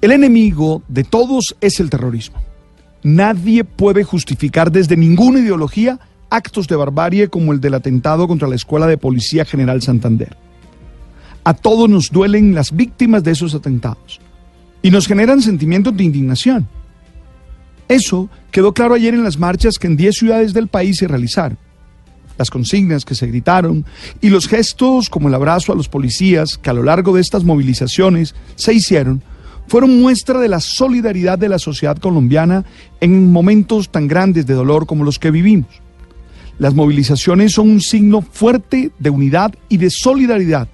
El enemigo de todos es el terrorismo. Nadie puede justificar desde ninguna ideología actos de barbarie como el del atentado contra la Escuela de Policía General Santander. A todos nos duelen las víctimas de esos atentados y nos generan sentimientos de indignación. Eso quedó claro ayer en las marchas que en 10 ciudades del país se realizaron. Las consignas que se gritaron y los gestos como el abrazo a los policías que a lo largo de estas movilizaciones se hicieron fueron muestra de la solidaridad de la sociedad colombiana en momentos tan grandes de dolor como los que vivimos. Las movilizaciones son un signo fuerte de unidad y de solidaridad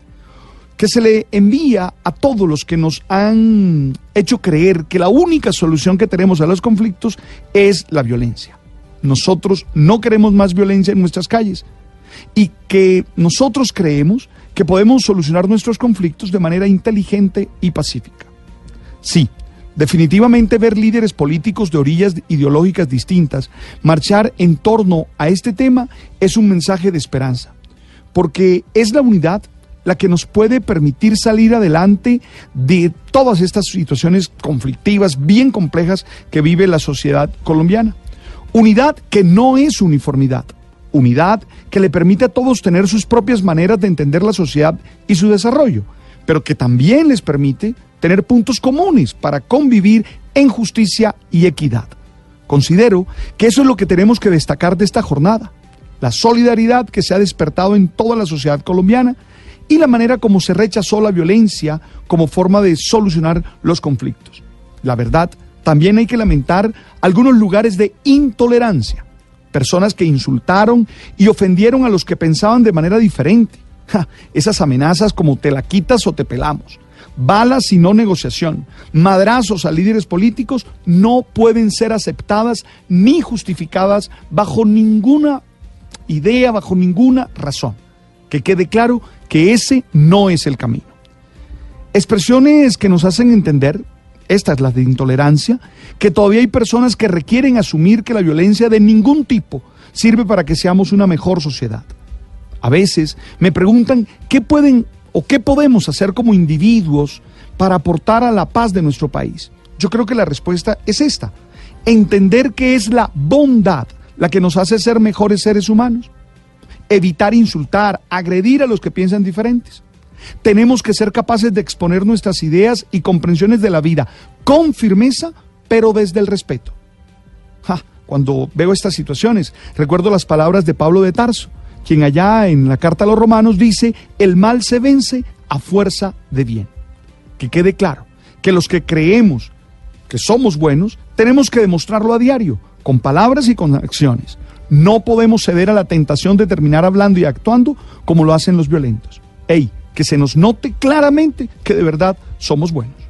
que se le envía a todos los que nos han hecho creer que la única solución que tenemos a los conflictos es la violencia. Nosotros no queremos más violencia en nuestras calles y que nosotros creemos que podemos solucionar nuestros conflictos de manera inteligente y pacífica. Sí, definitivamente ver líderes políticos de orillas ideológicas distintas marchar en torno a este tema es un mensaje de esperanza, porque es la unidad la que nos puede permitir salir adelante de todas estas situaciones conflictivas bien complejas que vive la sociedad colombiana. Unidad que no es uniformidad, unidad que le permite a todos tener sus propias maneras de entender la sociedad y su desarrollo, pero que también les permite tener puntos comunes para convivir en justicia y equidad. Considero que eso es lo que tenemos que destacar de esta jornada, la solidaridad que se ha despertado en toda la sociedad colombiana y la manera como se rechazó la violencia como forma de solucionar los conflictos. La verdad, también hay que lamentar algunos lugares de intolerancia, personas que insultaron y ofendieron a los que pensaban de manera diferente. Ja, esas amenazas como te la quitas o te pelamos, balas y no negociación, madrazos a líderes políticos no pueden ser aceptadas ni justificadas bajo ninguna idea, bajo ninguna razón. Que quede claro que ese no es el camino. Expresiones que nos hacen entender, esta es la de intolerancia, que todavía hay personas que requieren asumir que la violencia de ningún tipo sirve para que seamos una mejor sociedad. A veces me preguntan qué pueden o qué podemos hacer como individuos para aportar a la paz de nuestro país. Yo creo que la respuesta es esta, entender que es la bondad la que nos hace ser mejores seres humanos evitar insultar, agredir a los que piensan diferentes. Tenemos que ser capaces de exponer nuestras ideas y comprensiones de la vida con firmeza, pero desde el respeto. cuando veo estas situaciones, recuerdo las palabras de Pablo de Tarso, quien allá en la carta a los romanos dice, el mal se vence a fuerza de bien. Que quede claro que los que creemos que somos buenos, tenemos que demostrarlo a diario, con palabras y con acciones. No podemos ceder a la tentación de terminar hablando y actuando como lo hacen los violentos. Ey, que se nos note claramente que de verdad somos buenos.